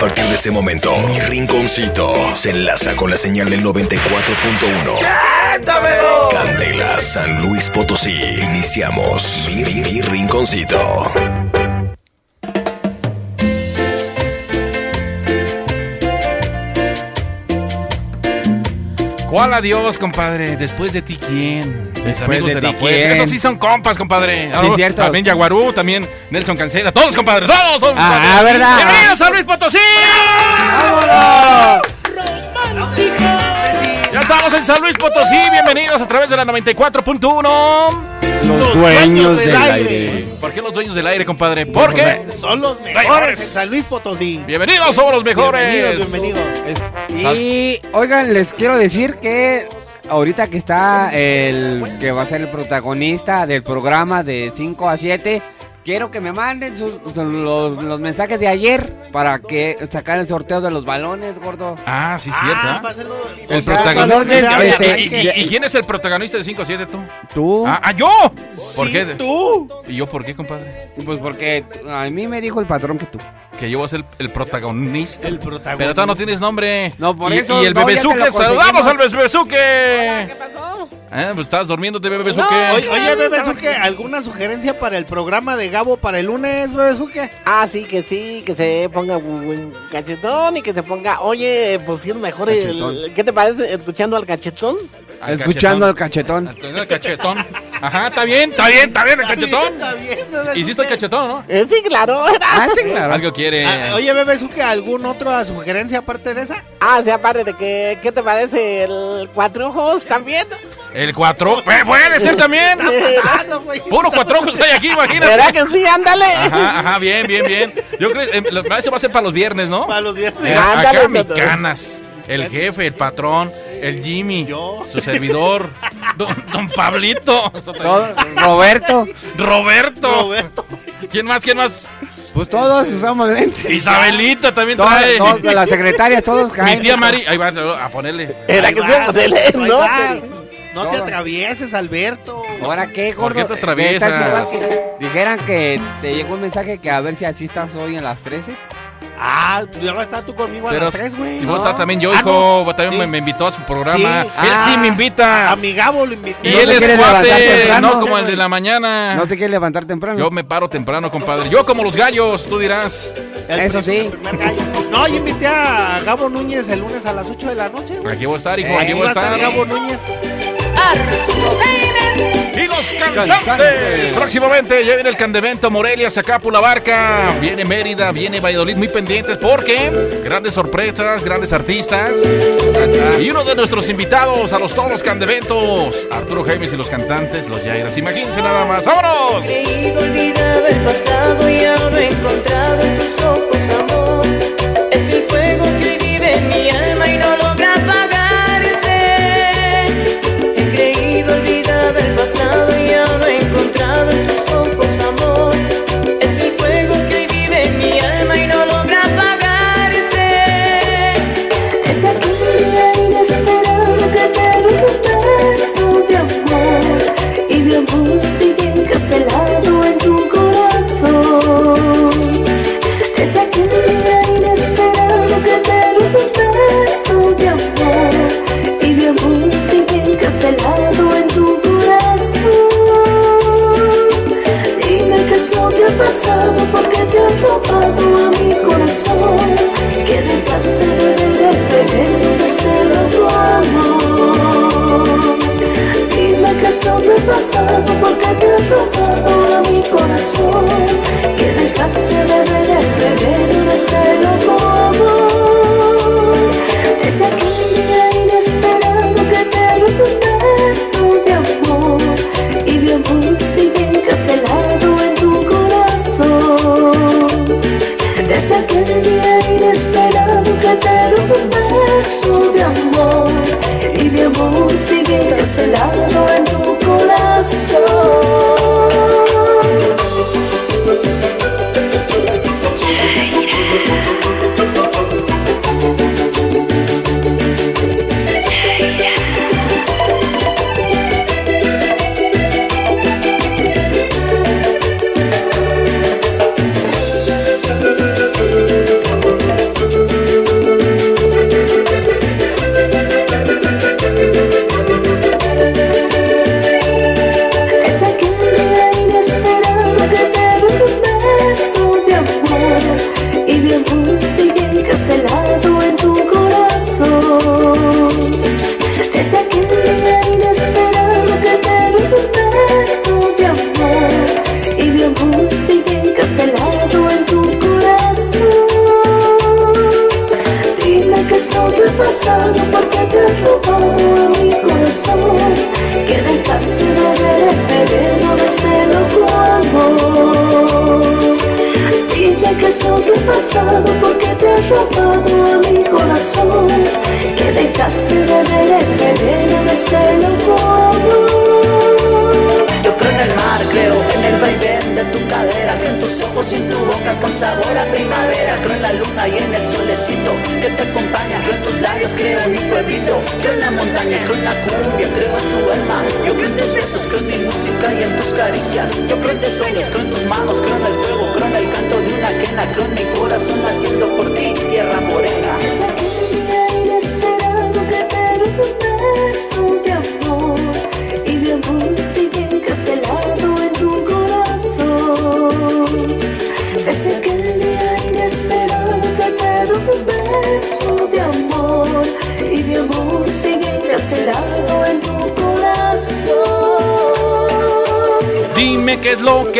partir de este momento, mi rinconcito se enlaza con la señal del 94.1. Candela, San Luis Potosí. Iniciamos mi, mi- mi rinconcito. ¿Cuál adiós, compadre? Después de ti, ¿quién? Mis Después amigos de de, ti, la. Esos sí son compas, compadre. Sí, cierto. También Yaguarú, también Nelson Cancela. Todos, compadre. Todos son Ah, compadre. ¿verdad? Bienvenidos a Luis Potosí. Ya estamos en San Luis Potosí. Bienvenidos a través de la 94.1. Los dueños del aire. ¿Por qué los dueños del aire, compadre? ¿Por qué? Son los Mejores. mejores en San Luis Potosí. Bienvenidos, somos los mejores. Bienvenidos, bienvenidos. Y oigan, les quiero decir que ahorita que está el que va a ser el protagonista del programa de 5 a 7, quiero que me manden sus- los, los mensajes de ayer para que sacar el sorteo de los balones, gordo. Ah, sí, cierto. Ah, ¿eh? El protagonista. este, ¿Y, y- y quién es el protagonista de 5 a 7 tú? ¿Tú? Ah, ah, yo. ¿Por Sí, qué? tú. ¿Y yo por qué, compadre? Pues porque a mí me dijo el patrón que tú. Que yo voy a ser el protagonista. El protagonista. Pero todavía no tienes nombre. No, por y, eso, Y el no, bebezuque, saludamos al bebezuque. ¿Qué pasó? pues estás durmiéndote, bebezuque. Oye, oye, Bebezuque, ¿alguna sugerencia para el programa de Gabo para el lunes, Bebezuque? Ah, sí, que sí, que se ponga buen cachetón y que se ponga, oye, pues sí es mejor el... ¿Qué te parece escuchando al cachetón? Al Escuchando al cachetón. al cachetón. Ajá, está bien, está bien, está bien el cachetón. Está bien, Bebezuque. Hiciste el cachetón, ¿no? Eh, sí, claro. Ah, sí, claro. Algo quiere. Ah, oye, Bebezuque, ¿algún otra sugerencia aparte de esa? Ah, sí, aparte de que, ¿qué te parece el cuatro ojos también? El cuatro. Eh, Puede ser también. Ah, no, güey. Puro cuatro ojos hay aquí, imagínate. ¿Verdad que sí? Ándale. Ajá, ajá, bien, bien, bien. Yo creo que eh, lo- eso va a ser para los viernes, ¿no? Para los viernes. Eh, Ándale, acá mi canas, el jefe, el patrón, el Jimmy, Yo. su servidor, don, don Pablito, Todo- Roberto, Roberto. Roberto. ¿Quién más? ¿Quién más? pues todos usamos lentes. Isabelita también Todas, trae. todas de las secretarias, todos Mi caen. tía Mari, ahí va a ponerle. ¿Verdad Ahí que vas, ahí no, vas. No te atravieses, Alberto. ¿Ahora qué, ¿Por gordo? qué te atraviesas? ¿Qué tal si igual que Dijeran que te llegó un mensaje que a ver si así estás hoy en las 13. Ah, pues ya vas a estar tú conmigo a Pero, las tres, güey. y vos ¿no? está también yo, Ah, hijo, no. también Sí. me, me invitó a su programa. Sí. Él Ah. sí me invita. A mi Gabo lo invité. y ¿No él es cuate, no como el de la mañana. No te quieres levantar temprano. Yo me paro temprano, compadre. Yo como los gallos, tú dirás. El Eso sí. primer. No, yo invité a Gabo Núñez el lunes a las 8 de la noche, güey. Aquí voy a estar, hijo, Eh, aquí voy a va estar. Gabo Núñez. Y los cantantes. Próximamente ya viene el Candevento Morelia, Zacapula Barca. Viene Mérida, viene Valladolid, muy pendientes porque grandes sorpresas, grandes artistas. Y uno de nuestros invitados a los todos los Candeventos, Arturo Jaimes y los cantantes, los Yairas. Imagínense nada más. ¡Vámonos! creído olvidado el pasado y he encontrado en tus ojos que te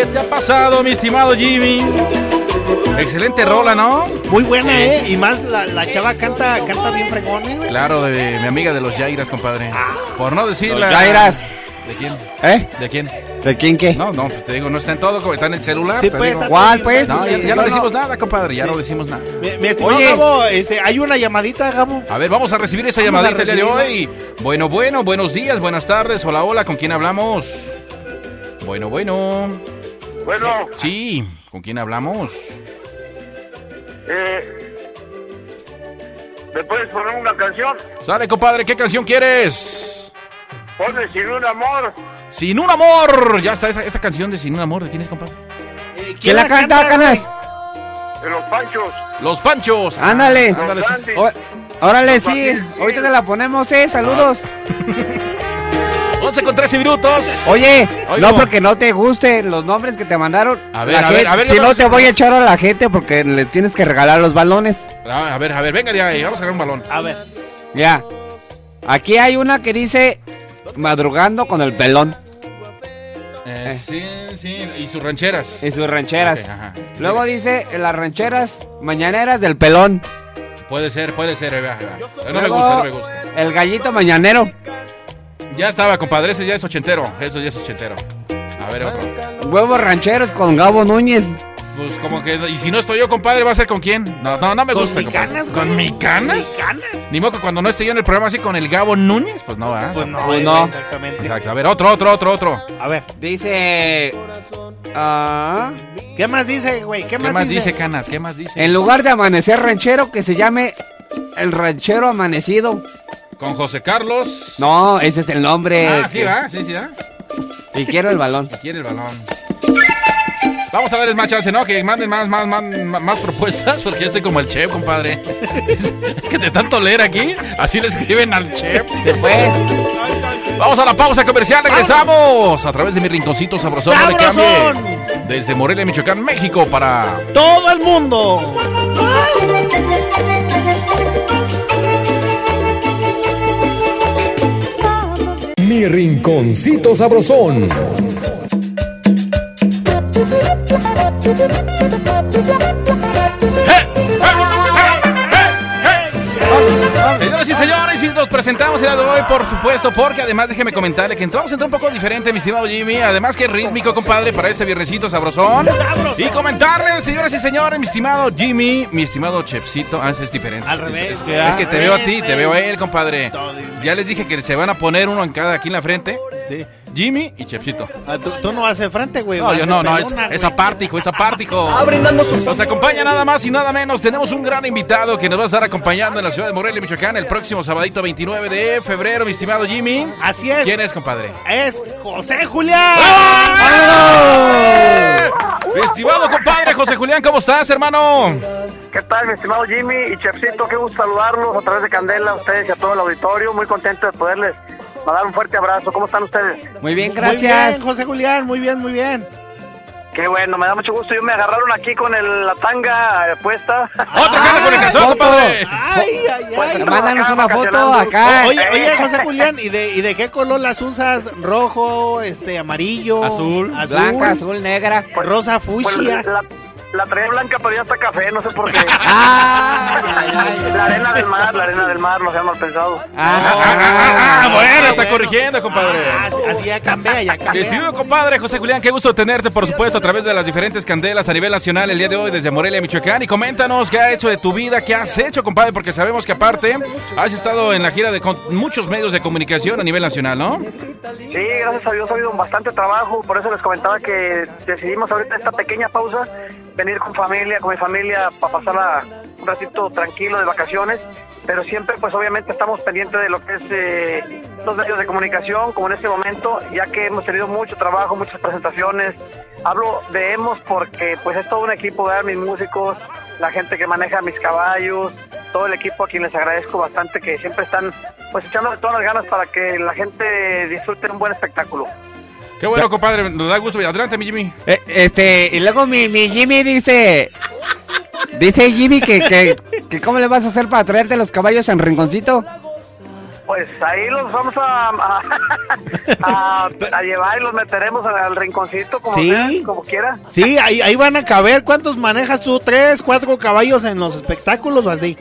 qué te ha pasado, mi estimado Jimmy. Excelente rola, ¿no? Muy buena, ¿eh? Y más la, la chava canta, canta bien fregón, ¿eh. Claro, de mi amiga de los Jairas, compadre. Por no decir Los la- Jairas. ¿De quién? ¿Eh? ¿De quién? ¿De quién qué? No, no, pues te digo, no está en todo, como está en el celular. Sí, pues, ¿Cuál, pues? No, ya, Sí, ya no no, decimos nada, compadre, ya no decimos nada. Mi, mi estimado Oye. Gabo, este, hay una llamadita, Gabo. A ver, vamos a recibir esa Vamos llamadita el día de hoy. Bueno, bueno, buenos días, buenas tardes, hola, hola, ¿con quién hablamos? Bueno, bueno. Bueno, Sí, ¿con quién hablamos? eh, ¿me puedes poner una canción? Sale, compadre, ¿qué canción quieres? Ponme Sin un amor. Sin un amor. Ya está esa, esa canción de Sin un amor. ¿De quién es, compadre? Eh, ¿Quién la canta, Canas? De los Panchos. Los Panchos. Ándale. Ándale. Andes. Ó- Órale, sí. Ahorita te la ponemos, eh. Saludos. 11 con 13 minutos. Oye, Oigo. no porque no te gusten los nombres que te mandaron. A ver, a ver, a ver, Si no no- te voy a echar a la gente porque le tienes que regalar los balones. A ver, a ver, venga de ahí. Vamos a sacar un balón. A ver. Ya. Aquí hay una que dice madrugando con el pelón Eh, sí, sí. Y sus rancheras. y sus rancheras. Ajá. Luego dice las rancheras mañaneras del pelón. Puede ser, puede ser. eh. No me gusta, no me gusta. El gallito mañanero. Ya estaba, compadre. Ese ya es ochentero. Eso ya es ochentero. A ver, otro. Huevos rancheros con Gabo Núñez. Pues como que. Y si no estoy yo, compadre, ¿va a ser con quién? No, no, no me ¿Con gusta. mi compadre. canas, ¿Con mi canas? ¿Mi canas? Ni modo que cuando no esté yo en el programa así con el Gabo Núñez. Pues no, ¿verdad? Pues no, Pues no. Exactamente. Exacto. A ver, otro, otro, otro, otro. A ver. Dice... ah, ¿Qué más dice, güey? ¿Qué, ¿Qué más dice Canas? ¿Qué más dice? en lugar de amanecer ranchero, que se llame el ranchero amanecido. Con José Carlos. No, ese es el nombre. Ah, sí, que- va, sí, sí, va. Y quiero el balón. Quiere el balón. Vamos a ver, es más chance, ¿no? Que manden más, más, más, más, propuestas, porque yo estoy como el chef, compadre. Es que de tanto leer aquí, así le escriben al chef. Se fue. Vamos a la pausa comercial, regresamos a través de mi rinconcito sabrosón. No le ¡Sabrosón! cambie. Desde Morelia, Michoacán, México, para Todo el mundo. Mi rinconcito sabrosón. Señoras y señores, nos presentamos el día de hoy, por supuesto, porque además déjeme comentarle que a entrar un poco diferente, mi estimado Jimmy, además que rítmico, compadre, para este viernesito sabrosón. Y comentarles, señoras y señores, mi estimado Jimmy, mi estimado Chepsito, ah, es diferente. Al revés, es, es que te veo a ti, te veo a él, compadre. Ya les dije que se van a poner uno en cada aquí en la frente, Sí. Jimmy y Chepsito. Ah, tú, tú no haces frente, güey. No, yo no, no, es, es aparte, hijo, es aparte, hijo. Ah, brindando sus Nos acompaña nada más y nada menos. Tenemos un gran invitado que nos va a estar acompañando en la ciudad de Morelia, Michoacán, el próximo sabadito 29 de febrero, mi estimado Jimmy. Así es. ¿Quién es, compadre? Es José Julián. Mi estimado compadre José Julián, ¿cómo estás, hermano? ¿Qué tal, mi estimado Jimmy y Chefcito? Qué gusto saludarlos a través de Candela, a ustedes y a todo el auditorio. Muy contento de poderles mandar un fuerte abrazo. ¿Cómo están ustedes? Muy bien, Muy gracias. bien, José Julián. Muy bien, muy bien. Qué bueno, me da mucho gusto. Yo me agarraron aquí con el- la tanga eh, puesta. ¡Otro cara con el calzón, foto. compadre! Ay, ay, Pues, ay. Mándanos acá una foto acá. Oye, oye, José Julián, ¿y de, ¿y de qué color las usas? ¿Rojo, este, amarillo? Azul. Blanca, azul, negra. Pues- rosa, Pues, fucsia. la, La traía blanca, pero ya está café, no sé por qué. Ah. La arena del mar, la arena del mar, no se mal pensado. Ah, ah, ah, ah, bueno, está corrigiendo, compadre. Ah, así- así ya cambia, ya cambia. Estimado compadre José Julián, qué gusto tenerte, por supuesto, a través de las diferentes candelas a nivel nacional el día de hoy desde Morelia, Michoacán. Y coméntanos qué ha hecho de tu vida, qué has hecho, compadre, porque sabemos que aparte has estado en la gira de con muchos medios de comunicación a nivel nacional, ¿no? Sí, gracias a Dios ha habido bastante trabajo, por eso les comentaba que decidimos ahorita esta pequeña pausa, venir con familia, con mi familia, para pasarla un ratito tranquilo de vacaciones, pero siempre pues obviamente estamos pendientes de lo que es eh, los medios de comunicación, como en este momento, ya que hemos tenido mucho trabajo, muchas presentaciones. Hablo de hemos porque pues es todo un equipo, ¿verdad? mis músicos, la gente que maneja mis caballos, todo el equipo a quien les agradezco bastante que siempre están pues echándole todas las ganas para que la gente disfrute un buen espectáculo. Qué bueno, compadre, nos da gusto. Adelante, mi Jimmy. Eh, Este, y luego mi, mi Jimmy dice. Dice Jimmy que, que, que cómo le vas a hacer para traerte los caballos en rinconcito. Pues ahí los vamos a, a, a- a llevar y los meteremos al rinconcito como, Sí. sea, como quiera. Sí, ahí, ahí van a caber. ¿Cuántos manejas tú? ¿Tres, cuatro caballos en los espectáculos o así?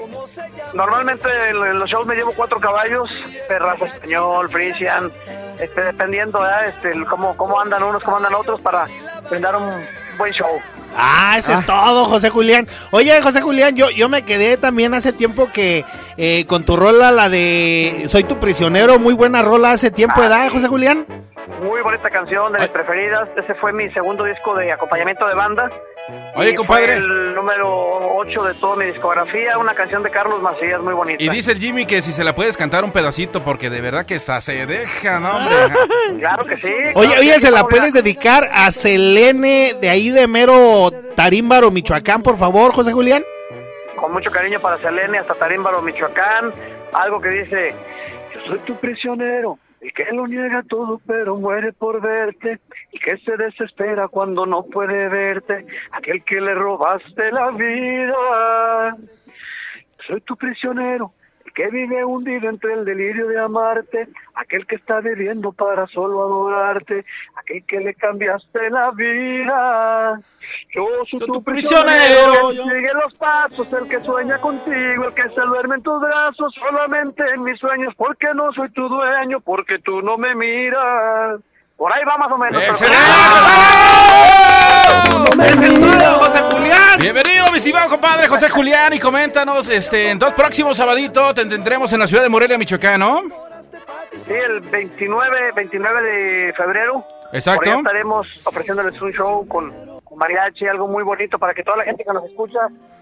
Normalmente en los shows me llevo cuatro caballos, perras español, frisian, este, dependiendo ¿verdad? este, cómo, cómo andan unos, cómo andan otros para brindar un buen show. Ah, eso Ah. es todo, José Julián. Oye, José Julián, yo, yo me quedé también hace tiempo que eh, con tu rola, la de Soy tu prisionero, muy buena rola hace tiempo, ¿edad, José Julián? Muy bonita canción, de mis preferidas. Ese fue mi segundo disco de acompañamiento de banda. Oye, Y compadre. Fue el número 8 de toda mi discografía, una canción de Carlos Macías muy bonita. Y dice el Jimmy que si se la puedes cantar un pedacito, porque de verdad que está, se deja, ¿no, hombre? Claro que sí. Oye, claro oye, que ¿se la puedes dedicar a Selene de ahí de mero Tarímbaro, Michoacán, por favor, José Julián? Con mucho cariño para Selene, hasta Tarímbaro, Michoacán. Algo que dice: Yo soy tu prisionero, el que lo niega todo, pero muere por verte. Y que se desespera cuando no puede verte. Aquel que le robaste la vida. Soy tu prisionero, el que vive hundido entre el delirio de amarte, aquel que está viviendo para solo adorarte, aquel que le cambiaste la vida. Yo soy tu, prisionero, el que sigue los pasos, el que sueña contigo, el que se duerme en tus brazos, solamente en mis sueños, porque no soy tu dueño, porque tú no me miras. Por ahí va más o menos. pero- ¡Eso es todo, estimado compadre José Julián, y coméntanos, este, en dos próximos sabaditos te tendremos en la ciudad de Morelia, Michoacán, ¿no? Sí, el 29, 29 de febrero. Exacto. Por ahí estaremos ofreciéndoles un show con, con mariachi, algo muy bonito para que toda la gente que nos escucha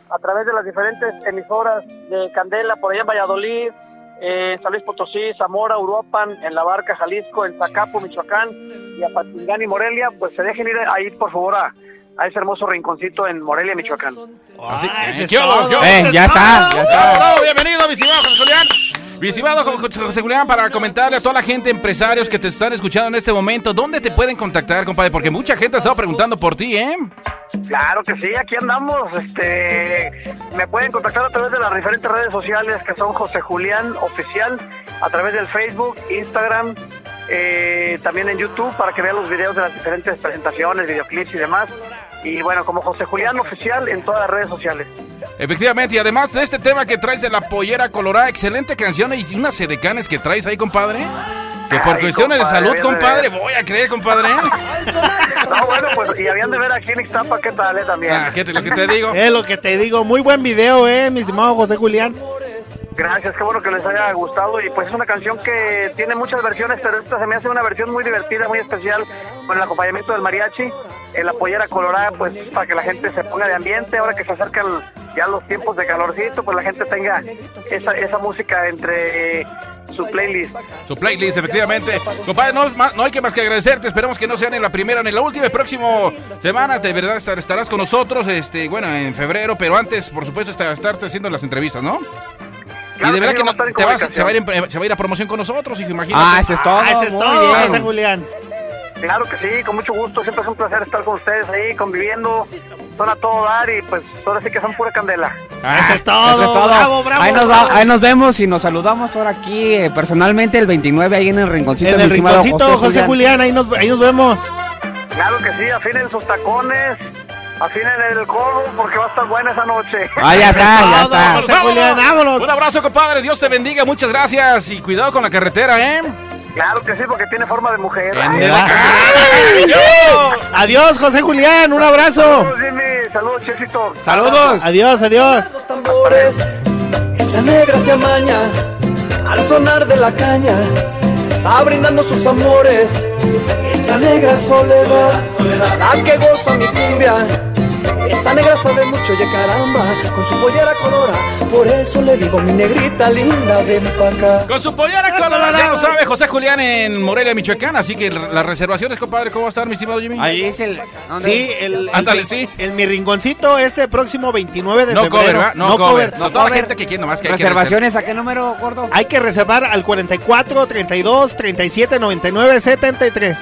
a través de las diferentes emisoras de Candela, por allá en Valladolid, eh, en San Luis Potosí, Zamora, Uruapan, en La Barca, Jalisco, en Zacapo, Michoacán y a Patingán y Morelia, pues se dejen ir ahí, por favor, a, a ese hermoso rinconcito en Morelia, Michoacán. Así, Ah, ese es ¿qué hubo? todo, ¿Qué hubo? Eh, ya está, ya está. Bravo, bravo, bienvenido, mi estimado José Julián. Mi estimado Jo- José José Julián, para comentarle a toda la gente, empresarios que te están escuchando en este momento, ¿dónde te pueden contactar, compadre? Porque mucha gente ha estado preguntando por ti, ¿eh? Claro que sí, aquí andamos. Este, me pueden contactar a través de las diferentes redes sociales que son José Julián Oficial, a través del Facebook, Instagram, eh, también en YouTube para que vean los videos de las diferentes presentaciones, videoclips y demás. Y bueno, como José Julián Oficial en todas las redes sociales. Efectivamente, y además de este tema que traes de la pollera colorada, excelente canción y unas sedecanes que traes ahí, compadre. Que por Ay, cuestiones de salud, compadre, voy a creer, compadre. No, bueno, pues y habían de ver aquí en Ixtapa qué tal, eh, también. Ah, ¿qué te- lo que te digo. Es lo que te digo, muy buen video, eh, mi estimado José Julián. Gracias, qué bueno que les haya gustado y pues es una canción que tiene muchas versiones, pero esta se me hace una versión muy divertida, muy especial con el acompañamiento del mariachi, en la pollera colorada, pues para que la gente se ponga de ambiente, ahora que se acercan ya los tiempos de calorcito, pues la gente tenga esa, esa música entre su playlist. Su playlist, efectivamente. Compadre, no, no hay que más que agradecerte. Esperemos que no sea ni la primera ni la última. El próximo semana, de verdad, estar- estarás con nosotros. Este, bueno, en febrero, pero antes, por supuesto, está- estarte haciendo las entrevistas, ¿no? Claro y de verdad que no, te vas, comunicación. se, va a ir, en- se va a ir a promoción con nosotros, hijo, imagínate. Ah, ese es todo. Ah, ese es todo, bien. José Julián. Claro que sí, con mucho gusto, siempre es un placer estar con ustedes ahí conviviendo, son a todo dar y pues ahora sí que son pura candela. Ah, Eso es todo, Eso es todo. bravo, bravo, ahí, nos bravo. va- ahí nos vemos y nos saludamos ahora aquí eh, personalmente el 29 ahí en el rinconcito. En el rinconcito, José Julián, ahí nos, ahí nos vemos. Claro que sí, afinen sus tacones, afinen el codo porque va a estar buena esa noche. Ah, ya está, ya está. José Julián, vámonos. Un abrazo, compadre. Dios te bendiga. Muchas gracias. Y cuidado con la carretera, ¿eh? Claro que sí, porque tiene forma de mujer. Adiós, José Julián, un abrazo. Saludos, Jimmy. Saludos, Chesito. Saludos. Adiós, adiós. los tambores, esa negra se amaña al sonar de la caña, va brindando sus amores, esa negra soledad, la que goza mi cumbia. Esa negra sabe mucho, ya caramba, con su pollera colora, por eso le digo, mi negrita linda, ven pa' acá. Con su pollera colorada, ya lo sabe José Julián en Morelia, Michoacán. Así que las reservaciones, compadre, ¿cómo va a estar, mi estimado Jimmy? Ahí es el. Sí, el, Ándale, sí. el mi rinconcito este próximo 29 de No febrero. cover, ¿verdad? No, cover. No, toda la gente que quiere nomás que hay que ¿Reservaciones a qué número, gordo? Hay que reservar al 44 32 37 99 73.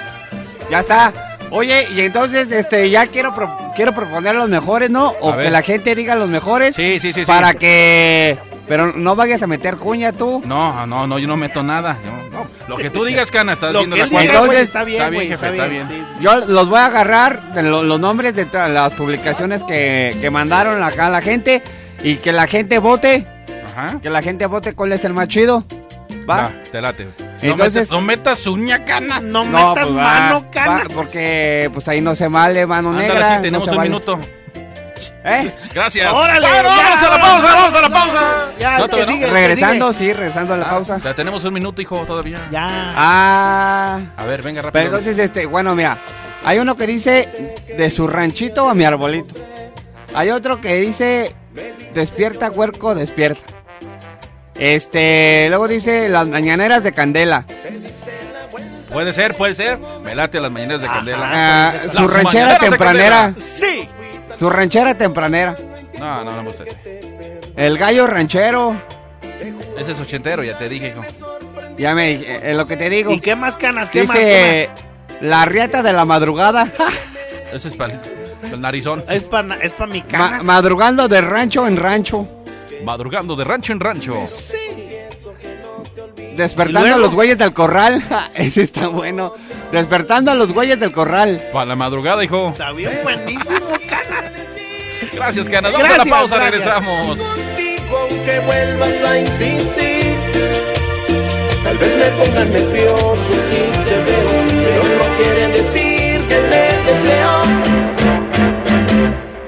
Ya está. Oye, y entonces, este, ya quiero pro- quiero proponer los mejores, ¿no? O A ver. que la gente diga los mejores. Sí, sí, sí, sí. Para que. Pero no vayas a meter cuña tú. No, no, no, yo no meto nada. Yo- no, lo que tú digas, Cana, estás Lo viendo que la cuenta. Entonces, está bien, está bien, jefe, está bien. sí. Yo los voy a agarrar de lo- los nombres de todas las publicaciones que, que mandaron acá a la gente y que la gente vote. Ajá. Que la gente vote cuál es el más chido. ¿Va? Va, te late. Entonces- no metas uña, Cana. No, metas pues mano, cana. porque pues ahí no se vale mano negra. sí, tenemos un minuto. ¿Eh? Gracias. ¡Órale! Vamos a la pausa, vamos a la pausa. Ya, No, no. Regresando, sigue. sí, regresando a la pausa. Ya tenemos un minuto, hijo, todavía. Ya. Ah. A ver, venga rápido. Pero entonces, este, bueno, mira, hay uno que dice de su ranchito a mi arbolito. Hay otro que dice despierta, huerco, despierta. Este, luego dice las mañaneras de Candela. Puede ser, puede ser. Me late las mañanas de Candela. Ah, Las su ranchera mañaneras tempranera. Sí. Su ranchera tempranera. No, no, no me gusta ese. El gallo ranchero. Ese es ochentero, ya te dije, hijo. Ya me eh, lo que te digo. ¿Y qué más canas? ¿Qué más? Dice ¿Qué la riata de la madrugada. Ese es para el narizón. más? Es para es pa mi Ma- canas. madrugando de rancho en rancho. Madrugando de rancho en rancho. Despertando ¿Y a los güeyes del corral. Ese está bueno. Despertando a los güeyes del corral. Para la madrugada, hijo. Está bien buenísimo, canas. Gracias, Cana. Vamos a la Gracias, pausa, gracias. regresamos. Contigo aunque vuelvas a insistir Tal vez me ponga nervioso si te veo Pero no quiere decir que te deseo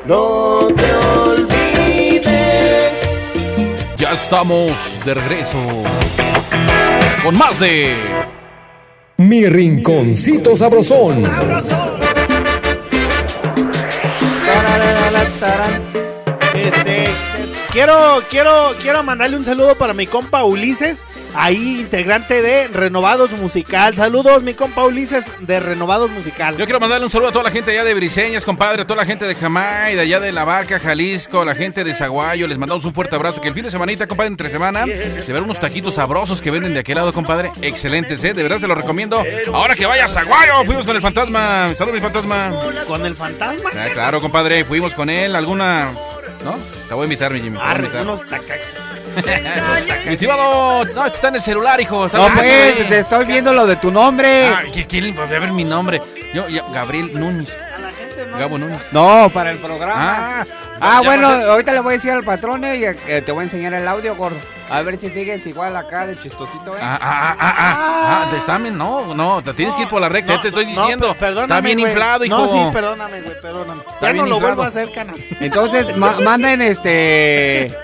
No te Ya estamos de regreso. Con más de. Mi rinconcito sabrosón. Este, quiero, quiero, quiero mandarle un saludo para mi compa Ulises, ahí integrante de Renovados Musical. Saludos, mi compa Ulises de Renovados Musical. Yo quiero mandarle un saludo a toda la gente allá de Briseñas, compadre, a toda la gente de Jamay, de allá de La Barca, Jalisco, a la gente de Zaguayo. Les mandamos un fuerte abrazo. Que el fin de semanita, compadre, entre semana, de ver unos taquitos sabrosos que venden de aquel lado, compadre. Excelentes, ¿eh? De verdad se los recomiendo. Ahora que vaya a Zaguayo, fuimos con el fantasma. Saludos, mi fantasma. Con el fantasma. Ah, claro, compadre, fuimos con él. ¿Alguna.? ¿No? Te voy a invitar, mi Jimmy. Arre, unos tacachos. Mi estimado. No, está en el celular, hijo. Está No, Ah, pues, te estoy viendo lo de tu nombre. Ah, ¿qui- ¿Quién va a ver mi nombre? Yo, yo, Gabriel Núñez. Gabo Núñez. No, para el programa. Ah, Ah, bueno, ahorita le voy a decir al patrón eh, y eh, te voy a enseñar el audio, gordo. A ver si sigues igual acá de chistosito, eh. Ah, ah, ah, ah, ah, te está bien, no, no, te tienes que ir por la recta, ya te estoy No, diciendo. perdóname, está bien güey. inflado, hijo. No, sí, perdóname, güey, perdóname. Ya no lo inflado. vuelvo a hacer, cana. Entonces, ma- manden este.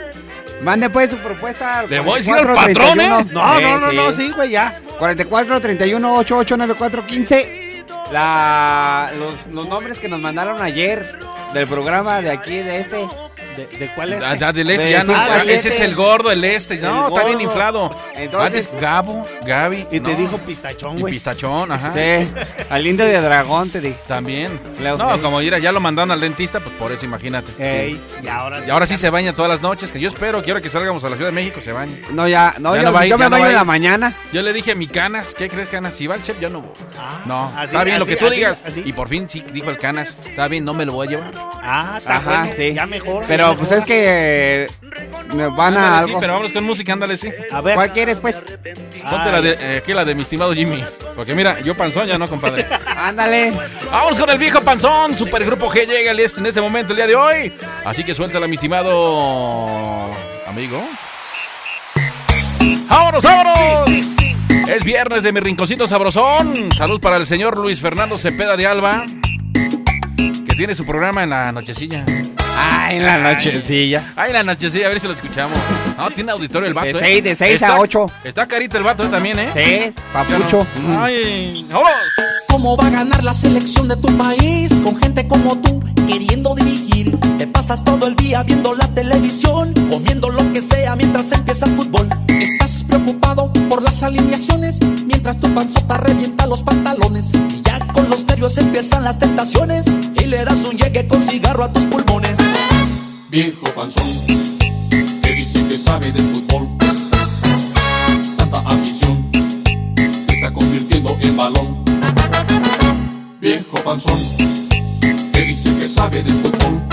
Manden pues su propuesta. al Le voy a decir al 44 patrón, ¿eh? 31. No, no, no, no, sí, güey, ya. 44 31 88 94 15. La, los, los nombres que nos mandaron ayer del programa de aquí, de este. ¿De, de cuál es? Ah, del este, De ya no, cinco a ese es el gordo, el este. No, El está bien inflado. Entonces- Antes Gabo, Gaby. Y te dijo pistachón, Y güey. pistachón, ajá. Sí, al indio de dragón te dije. También. No, como mira, ya lo mandaron al dentista, pues por eso imagínate. Ey, y ahora sí. Y ahora sí se baña todas las noches, que yo espero que ahora que salgamos a la Ciudad de México se bañe. No, ya, no, Ya yo, no va a ir, yo me baño en la mañana. Yo le dije a mi Canas, ¿qué crees, Canas? Si va el chef, yo no voy. Ah, No, así, está bien lo que tú así, digas. Y por fin sí dijo el Canas, está bien, no me lo voy a llevar. Ah, está sí. Ya mejor. Pero ya pues es que eh, me van a Ándale, sí, algo. pero vámonos con música, ándale, sí. A ver. ¿Cuál quieres pues? Ponte la de, eh, aquí la de mi estimado Jimmy. Porque mira, yo panzón ya no, compadre. Ándale. Vamos con el viejo panzón. Supergrupo G llega el este en ese momento el día de hoy. Así que suéltala, mi estimado amigo. ¡Vámonos, vámonos! Es viernes de mi rinconcito sabrosón. Salud para el señor Luis Fernando Cepeda de Alba, que tiene su programa en la nochecilla. Ay, en la nochecilla. Ay, en la nochecilla, a ver si lo escuchamos. No, tiene auditorio el vato, De ¿eh? seis- de seis a Está- ocho. Está carita el vato ¿eh? también, ¿eh? Sí, papucho. Mm. Ay, vámonos. ¿Cómo va a ganar la selección de tu país con gente como tú queriendo dirigir? Te pasas todo el día viendo la televisión, comiendo lo que sea mientras empieza el fútbol. Estás preocupado por las alineaciones mientras tu panzota revienta los pantalones. Y ya con los nervios empiezan las tentaciones y le das un llegue con cigarro a tus pulmones. Viejo panzón, que dice que sabe de fútbol. Tanta afición, te está convirtiendo en balón. Viejo panzón, que dice que sabe de fútbol.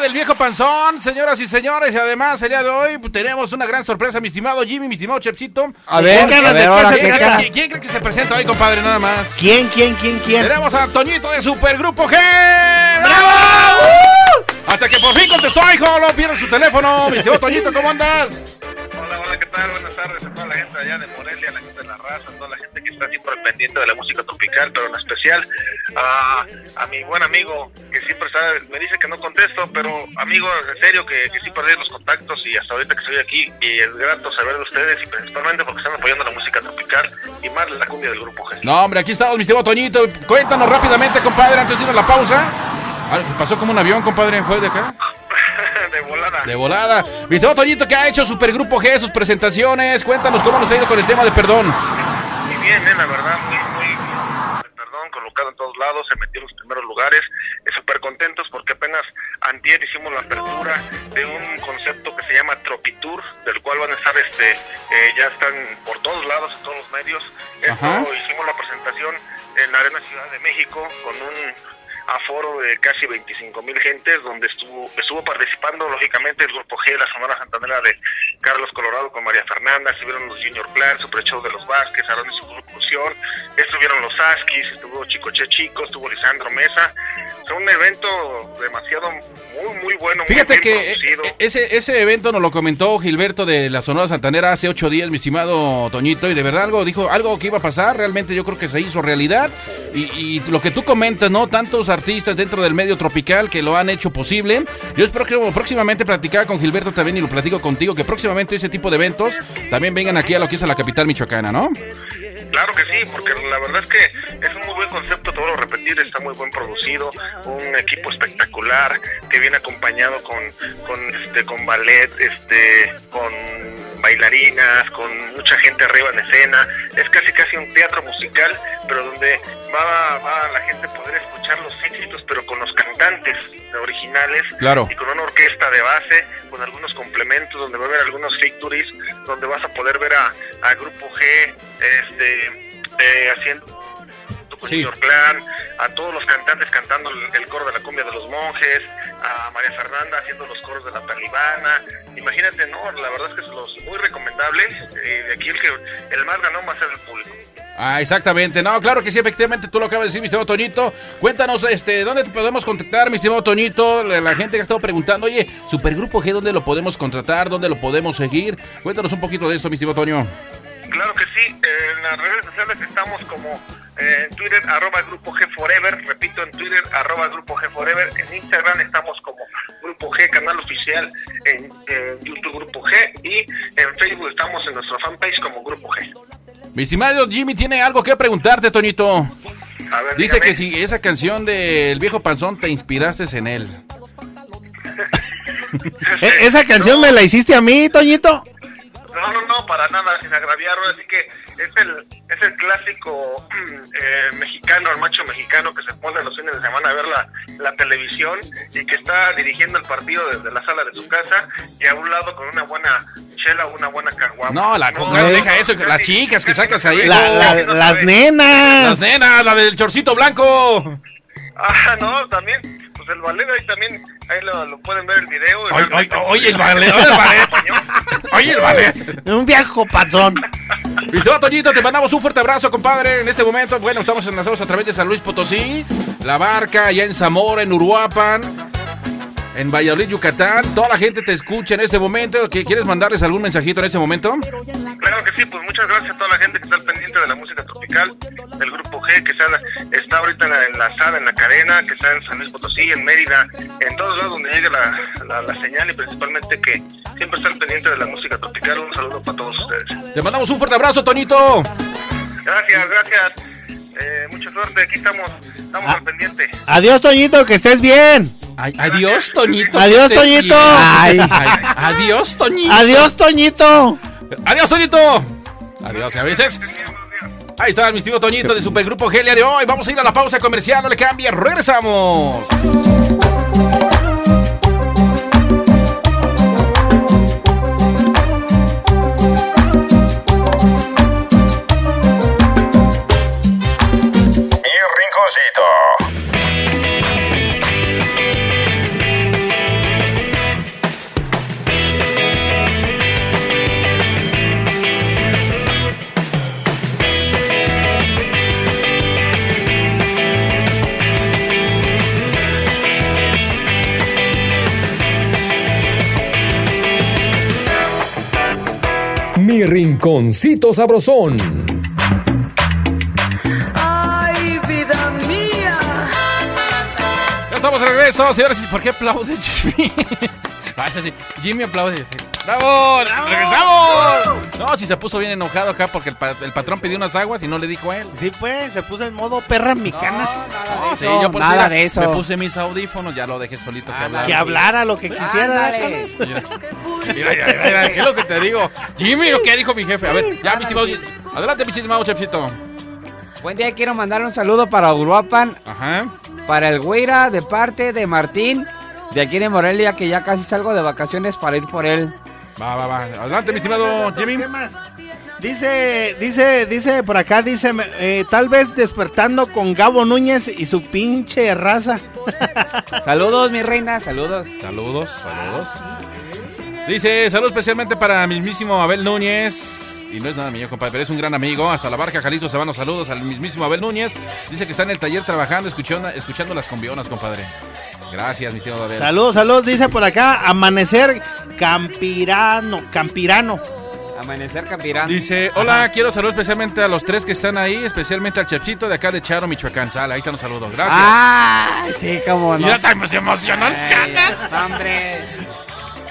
Del viejo panzón, señoras y señores. Y además, el día de hoy pues, tenemos una gran sorpresa, mi estimado Jimmy, mi estimado Chepsito. A ver, ¿Qué a ganas de ver, qué ahora se qué ¿Quién, cara. quién- quién cree que se presenta hoy, compadre? Nada más. ¿Quién, quién, quién, quién? Tenemos a Toñito de Supergrupo G. ¡Bravo! ¡Uh! Hasta que por fin contestó, hijo. No pierdas su teléfono. Mi estimado Toñito, ¿cómo andas? Hola, hola, ¿qué tal? Buenas tardes a toda la gente allá de Morelia, a la gente de la raza, a toda la gente que está siempre pendiente de la música tropical, pero en especial a, a mi buen amigo que siempre está, me dice que no contesto, pero amigo, en serio, que, sí perdí los contactos y hasta ahorita que estoy aquí y es grato saber de ustedes y principalmente porque están apoyando la música tropical y más la cumbia del grupo G. No, hombre, aquí estamos, mi estimado Toñito. Cuéntanos rápidamente, compadre, antes de irnos a la pausa. Pasó como un avión, compadre, fue de acá. De volada. De volada. Mi Toñito, ¿qué ha hecho Supergrupo G, sus presentaciones? Cuéntanos cómo nos ha ido con el tema de perdón. Muy bien, eh, la verdad, muy, muy, perdón, colocado en todos lados, se metió en los primeros lugares, eh, súper contentos porque apenas antier hicimos la apertura de un concepto que se llama Tropitour, del cual van a estar, este, eh, ya están por todos lados, en todos los medios. Esto hicimos la presentación en la Arena Ciudad de México con un aforo de casi 25 mil gentes, donde estuvo estuvo participando lógicamente el Grupo G, la Sonora Santanera de Carlos Colorado con María Fernanda, estuvieron los Junior Plan, Super Show de los Vázquez, Aaron y su conclusión, estuvieron los Askis, estuvo Chico Che Chico, estuvo Lisandro Mesa. Fue un evento demasiado muy, muy bueno. muy Fíjate bien que producido. eh, ese, ese evento nos lo comentó Gilberto de la Sonora Santanera hace ocho días, mi estimado Toñito, y de verdad algo dijo, algo que iba a pasar, realmente yo creo que se hizo realidad. Y, y lo que tú comentas, ¿no? Tantos artistas dentro del medio tropical que lo han hecho posible. Yo espero que próximamente platicar con Gilberto también y lo platico contigo, que próximamente ese tipo de eventos también vengan aquí a lo que es a la capital michoacana, ¿no? Claro que sí, porque la verdad es que es un muy buen concepto, todo lo repetir, está muy buen producido, un equipo espectacular que viene acompañado con con este con ballet, este con bailarinas, con mucha gente arriba en escena, es casi casi un teatro musical, pero donde va, va la gente a poder escuchar los éxitos, pero con los cantantes originales Claro. y con una orquesta de base, con algunos complementos, donde va a haber algunos victories, donde vas a poder ver a, a Grupo G, este, eh, haciendo con Sí. Junior Clan, a todos los cantantes cantando el, coro de la cumbia de los monjes, a María Fernanda haciendo los coros de la talibana. Imagínate, no, la verdad es que es los muy recomendable. eh, de aquí el que el más ganón va a ser el público. Ah, exactamente. No, claro que sí, efectivamente, tú lo acabas de decir, mi estimado Toñito. Cuéntanos, este, ¿dónde te podemos contactar, mi estimado Toñito? La, gente que ha estado preguntando, oye, Supergrupo G, ¿dónde lo podemos contratar? ¿Dónde lo podemos seguir? Cuéntanos un poquito de esto, mi estimado Toño. Claro que sí, en las redes sociales estamos como eh, en Twitter, arroba Grupo G Forever, repito, en Twitter, arroba Grupo G Forever, en Instagram estamos como Grupo G, canal oficial, en, en YouTube Grupo G, y en Facebook estamos en nuestra fanpage como Grupo G. Mi estimado Jimmy tiene algo que preguntarte, Toñito. A ver, Dice dígame. que si esa canción del viejo panzón te inspiraste en él. E- ¿Esa canción me la hiciste a mí, Toñito? No, no, no, para nada, sin agraviarlo, así que es el, es el clásico eh, mexicano, el macho mexicano que se pone los fines de semana a ver la, la televisión y que está dirigiendo el partido desde la sala de su casa y a un lado con una buena chela o una buena caguama. No, la coca, deja eso, las chicas que sacas ahí. La- la- las nenas. Las nenas, la del chorcito blanco. Ah, no, también, pues el ballet ahí también, ahí lo, lo pueden ver el video. Oye, oye, oye, el ballet, oye, el ballet. Oye, el ballet. Un viejo panzón. Mi estimado Toñito, te mandamos un fuerte abrazo, compadre. En este momento, bueno, estamos enlazados a través de San Luis Potosí, La Barca, allá en Zamora, en Uruapan, en Valladolid, Yucatán. Toda la gente te escucha en este momento. ¿Qué- ¿Quieres mandarles algún mensajito en este momento? Claro que sí, pues muchas gracias a toda la gente que está al pendiente de la música tropical, del grupo G, que está, está ahorita en la- enlazada en la cadena, que está en San Luis Potosí, en Mérida, en todos lados donde llegue la, la, la señal y principalmente que siempre está al pendiente de la música tropical. Un saludo para todos ustedes. Te mandamos un fuerte abrazo, Toñito. Gracias, gracias. Eh, mucha suerte, aquí estamos, estamos al pendiente. Adiós, Toñito, que estés bien. Ay, adiós, Toñito. Adiós, Toñito. bien. Ay. Ay, adiós, Toñito. Adiós, Toñito. Adiós, Toñito. Adiós, y a veces. Ahí está mi estimado Toñito de Supergrupo Gelia de hoy. Vamos a ir a la pausa comercial, no le cambie, regresamos. Mi rinconcito sabrosón. Ay, vida mía. Ya estamos de regreso, señores. ¿Por qué aplaude Jimmy? Ah, sí. Jimmy aplaude. sí. ¡Bravo! ¡Regresamos! No, si se puso bien enojado acá porque el, pa- el patrón pidió unas aguas y no le dijo a él. Sí, pues, se puso en modo perra mexicana. No, sí, eso, yo por nada de eso. Me puse mis audífonos, ya lo dejé solito que hablara. Que hablara lo que quisiera. Mira, mira, mira, mira, ¿qué es lo que te digo? Jimmy, ¿lo que dijo mi jefe? A ver, ya, mi estimado. Adelante, mi estimado chefcito. Buen día, quiero mandar un saludo para Uruapan, Ajá. para el Güira, de parte de Martín, de aquí de Morelia, que ya casi salgo de vacaciones para ir por él. Va, va, va. Adelante, mi estimado Jimmy. ¿Qué más? Dice, dice, dice por acá, dice, eh, tal vez despertando con Gabo Núñez y su pinche raza. Saludos, mi reina, saludos. Saludos, saludos. Dice, salud especialmente para mismísimo Abel Núñez. Y no es nada mío, compadre, pero es un gran amigo. Hasta la barca, Jalisco, se van los saludos al mismísimo Abel Núñez. Dice que está en el taller trabajando, escuchando, escuchando las combionas, compadre. Gracias, mi estimado Abel. Saludos, saludos, dice por acá, amanecer campirano, campirano. Amanecer Campirán. Dice, hola, quiero saludar especialmente a los tres que están ahí, especialmente al Chepsito de acá de Charo, Michoacán. Sale, ahí están los saludos. Gracias. Ah, sí, cómo no. Ya Ay, Chanas. hombre.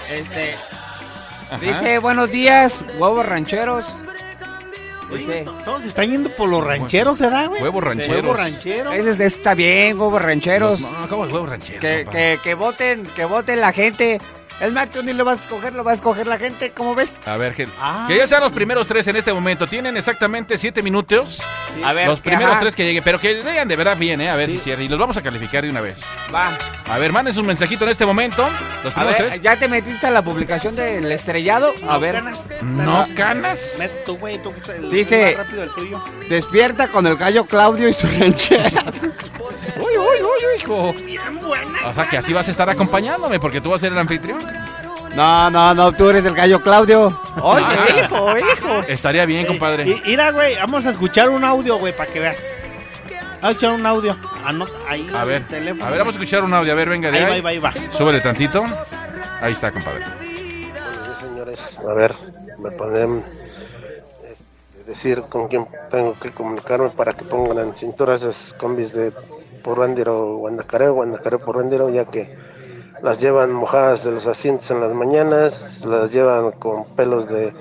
Este. Ajá. Dice, buenos días, huevos rancheros. Todos están yendo por los rancheros, ¿se da, güey? Huevos rancheros. Huevos rancheros. ese es- está bien, huevos rancheros. No, ¿cómo el huevo ranchero? Que, compa? que, que voten, que voten la gente. Es más, tú ni lo vas a escoger, lo va a escoger la gente, ¿cómo ves? A ver, que, Ah. que ya sean los primeros tres en este momento. Tienen exactamente siete minutos. A ver, los primeros ajá. tres que lleguen, pero que lean de verdad bien, ¿eh? A ver si cierra. Y los vamos a calificar de una vez. Va. A ver, manden un mensajito en este momento. Los A primeros ver, tres. ¿ya te metiste a la publicación del estrellado? A ver, ¿No canas? Mete tú, güey, tú que estás el- Dice- más rápido el tuyo. despierta con el gallo Claudio y sus rancheras. Uy, uy, uy, hijo. O sea, que así vas a estar acompañándome porque tú vas a ser el anfitrión. No, no, no, tú eres el gallo Claudio. Oye, Ah. hijo, hijo. Estaría bien, compadre. Mira, güey, vamos a escuchar un audio, güey, para que veas. Vamos a escuchar un audio. Anota ahí A ver, el teléfono. a ver, vamos a escuchar un audio. A ver, venga de Ahí ahí. va, ahí va, ahí va. Súbele tantito. Ahí está, compadre. señores, a ver, me pueden este, decir con quién tengo que comunicarme para que pongan en cintura esas combis de Porrandiro, Guanacareo, Guanacareo, Porrandiro, ya que las llevan mojadas de los asientos en las mañanas, las llevan con pelos de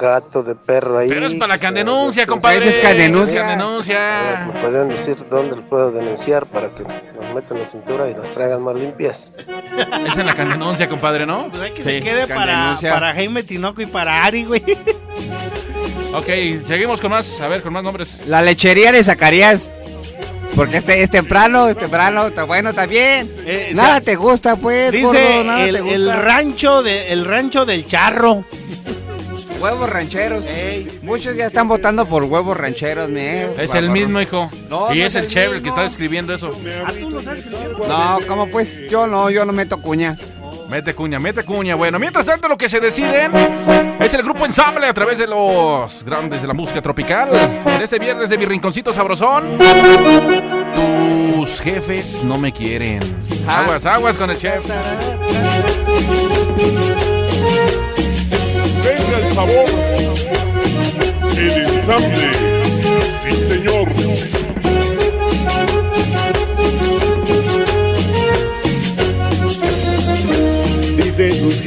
gato, de perro ahí. Pero es para la candenuncia, compadre. Esa es candenuncia. Candenuncia. ¿Me pueden decir dónde los puedo denunciar para que nos metan la cintura y las traigan más limpias? Esa es la candenuncia, compadre, ¿no? Pues hay que Sí, se quede para Jaime Tinoco y para Ari, güey. Ok, seguimos con más. A ver, con más nombres. La lechería de Zacarías. Porque este es temprano, es temprano, está bueno, está bien. Eh, nada te gusta, pues, Dice gordo, nada el, te gusta. el rancho de, el rancho del charro. Huevos rancheros. Muchos ya están votando por huevos rancheros, mi. eh, Es el mismo, hijo. No, y no es es el el chévere el que está escribiendo eso. Ah, tú lo sabes. No, como pues, yo no, yo no meto cuña. Mete cuña, mete cuña. Bueno, mientras tanto, lo que se deciden es el grupo ensamble a través de los grandes de la música tropical. En este viernes de mi rinconcito sabrosón. Tus jefes no me quieren. Aguas, aguas con el chef. Venga el sabor. El ensamble. Sí, señor.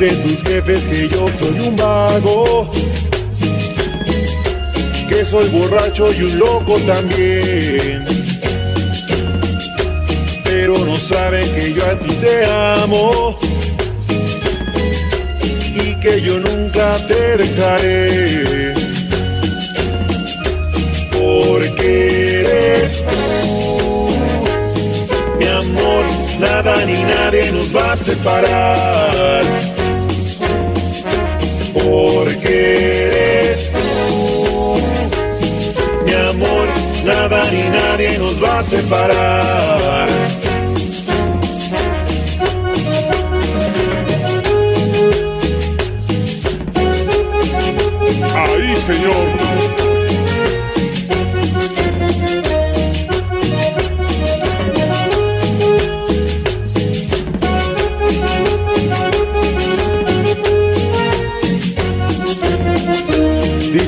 Dicen tus jefes que yo soy un vago, que soy borracho y un loco también pero no saben que yo a ti te amo y que yo nunca te dejaré. Porque eres tú, mi amor, nada ni nadie nos va a separar. Porque eres tú, mi amor, nada ni nadie nos va a separar. Ahí, señor.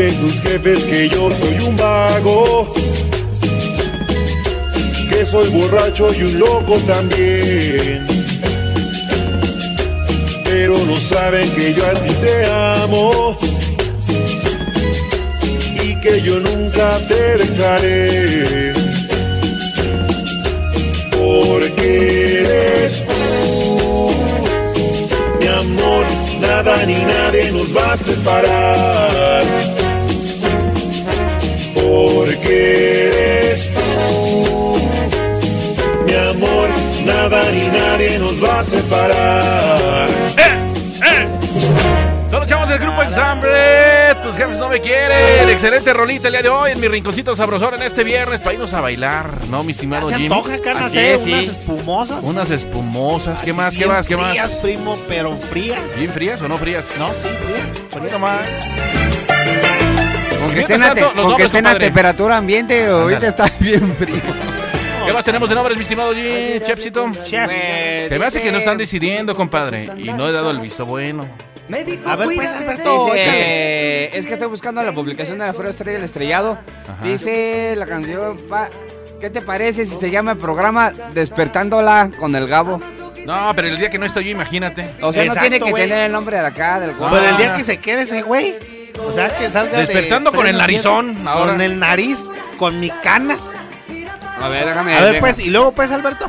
Dicen tus jefes que yo soy un vago, que soy borracho y un loco también. Pero no saben que yo a ti te amo y que yo nunca te dejaré. Porque eres tú, mi amor, nada ni nadie nos va a separar. Porque eres tú, mi amor, nada ni nadie nos va a separar. Son los chavos del grupo Ensamble. Tus jefes no me quieren. Excelente rolita el día de hoy en mi rinconcito sabrosón en este viernes para irnos a bailar, ¿no, mi estimado Se Jimmy? antoja, Así eh, es, sí. unas espumosas. Unas espumosas. ¿Qué más? ¿Qué Bien más? ¿Qué más? Frías, primo, pero frías. ¿Bien frías o no frías? No, sí, frías. Frías nomás. Con que estén, a, te- tanto, los con que nombres, estén a compadre. temperatura ambiente, ahorita está bien frío. ¿Qué más tenemos de nombres, mi estimado Jimmy? Chefcito. Pues, Se me hace que no están decidiendo, compadre. Y no he dado el visto bueno. A ver, pues, Alberto, Dice, échale. es que estoy buscando la publicación de la Fuera Estrella del Estrellado. Ajá. Dice la canción, pa- ¿qué te parece si se llama el programa Despertándola con el Gabo? No, pero el día que no estoy yo, imagínate. O sea, no tiene que güey. tener el nombre de acá, del Pero el día que se quede ese güey, o sea, que salga de Despertando con el siete, narizón, ahora. Con el nariz, con mi canas. A ver, déjame A ver, pues, y luego, pues, Alberto.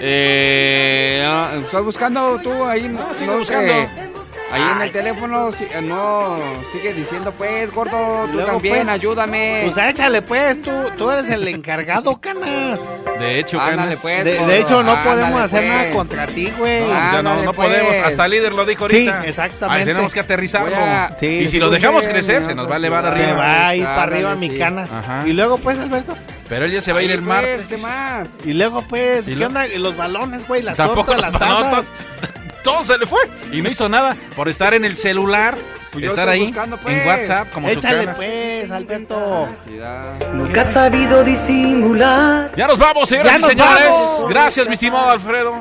Eh, estoy buscando tú ahí. No, sigue no buscando. Ahí en el teléfono si- eh, no sigue diciendo, pues, gordo, tú Luego, también, pues, ayúdame. Pues échale, pues, tú, tú eres el encargado, canas. De hecho, Ándale, Canas. pues, De, hecho, no ándale, podemos hacer pues. nada contra ti, güey. No, ya no, no pues. podemos. Hasta el líder lo dijo Sí, ahorita. exactamente. Ahí tenemos que aterrizarlo. Voy a- Sí, y si lo dejamos bien, crecer, ¿no? se nos va a elevar sí, Se arriba. va a ir para arriba mi sí. canas. Ajá. Y luego, pues, Alberto. Pero él ya se va a ir el martes. ¿Qué más? Y luego, pues, ¿Y ¿qué onda? Los balones, güey, las Tampoco tortas, las las tazas. Todo se le fue. Y no hizo nada por estar en el celular, Pues estar ahí buscando, pues. en WhatsApp como Échale, pues, Alberto. Nunca has sabido disimular. Ya nos vamos, señoras Ya y nos señores. vamos. Gracias, mi estimado Alfredo.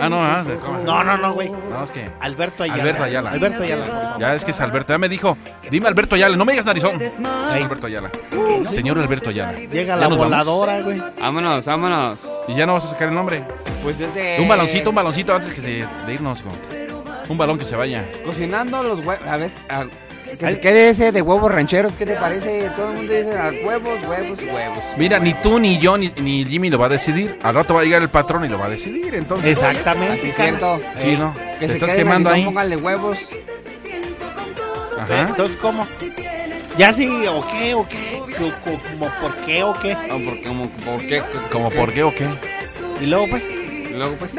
Ah, no, ah. No, no, no, güey. No, es que. Alberto Ayala. Alberto Ayala. Alberto Ayala. Ya es que es Alberto. Ya me dijo. Dime Alberto Ayala. No me digas narizón. Es Alberto Ayala. Señor Alberto Ayala. Llega Ya la nos voladora, güey. Vámonos, vámonos. Y ya no vas a sacar el nombre. Pues desde... Un baloncito, un baloncito antes que de, de irnos. como- Un balón que se vaya. Cocinando los huevos. A ver, a- que se quede ese de huevos rancheros. ¿Qué te parece? Todo el mundo dice ah, huevos, huevos, huevos. Mira, ni tú, ni yo, ni, ni Jimmy lo va a decidir. Al rato va a llegar el patrón y lo va a decidir. Entonces. Exactamente. Así siento. Sí, ¿no? Que Te se estás quede quemando ahí. Póngale huevos. Ajá. Entonces, ¿cómo? ¿Ya sí o qué o qué? Co- co- ¿Como por qué o qué? Ah, por- como, ¿Por qué? ¿Como por qué o qué? Y luego, pues, Y luego, pues...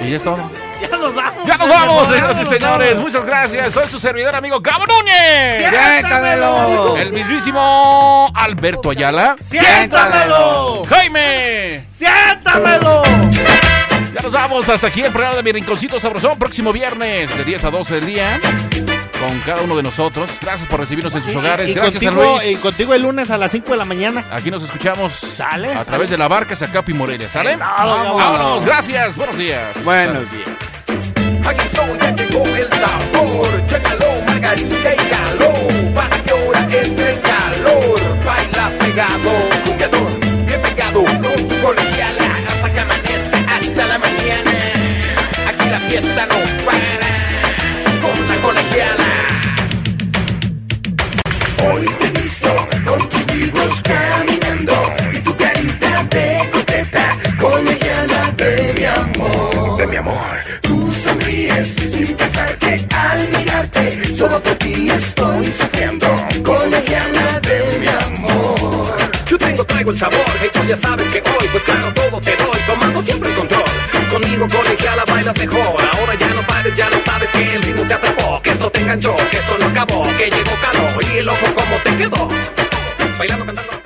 Y ya es todo. Ya nos vamos. Ya nos vamos, señoras y señores. Muchas gracias. Soy su servidor amigo Gabo Núñez. ¡Siéntamelo! El mismísimo Alberto Ayala. ¡Siéntamelo! Jaime. ¡Siéntamelo! Ya nos vamos. Hasta aquí el programa de Mi Rinconcito Sabrosón. Próximo viernes de 10 a 12 del día. Con cada uno de nosotros. Gracias por recibirnos en sus hogares. Y Gracias a Luis. y contigo el lunes a las 5 de la mañana. Aquí nos escuchamos Sale, a sale. través de la barca Zacapi Morelia. ¿Sale? Vámonos. Vámonos. Gracias. Buenos días. Buenos días. Aquí estoy, ya llegó el sabor. Chécalo, margarita y calor. Para que ahora entre en calor. Baila pegado, jugador, bien pegado. Con tu colegiala hasta que amanezca hasta la mañana. Aquí la fiesta no para. Con la colegiala. Hoy te he visto con tus libros caminando y tu carita de coqueta, colegiala de mi amor. De mi amor. Por ti estoy sufriendo. Colegiala de mi amor. Yo tengo, traigo el sabor, y tú ya sabes que hoy, pues claro, todo te doy, tomando siempre el control. Conmigo, colegiala, bailas mejor. Ahora ya no pares, ya no sabes que el ritmo te atrapó, que esto te enganchó, que esto no acabó, que llegó calor y el ojo como te quedó. Bailando, cantando.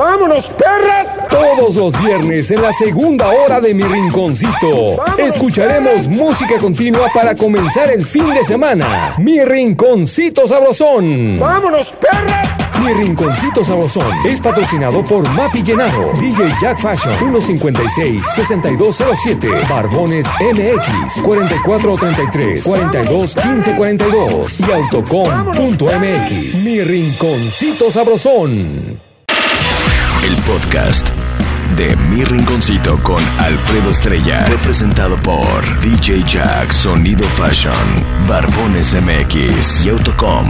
¡Vámonos, perras! Todos los viernes en la segunda hora de Mi Rinconcito. Escucharemos música continua para comenzar el fin de semana. Mi Rinconcito Sabrosón. ¡Vámonos, perras! Mi Rinconcito Sabrosón es patrocinado por Mapi Llenaro, DJ Jack Fashion, 156-6207, Barbones MX, 4433-421542 y Autocom.mx. Mi Rinconcito Sabrosón. El podcast de Mi Rinconcito con Alfredo Estrella fue presentado por DJ Jack Sonido Fashion, Barbones MX y Autocom.mx.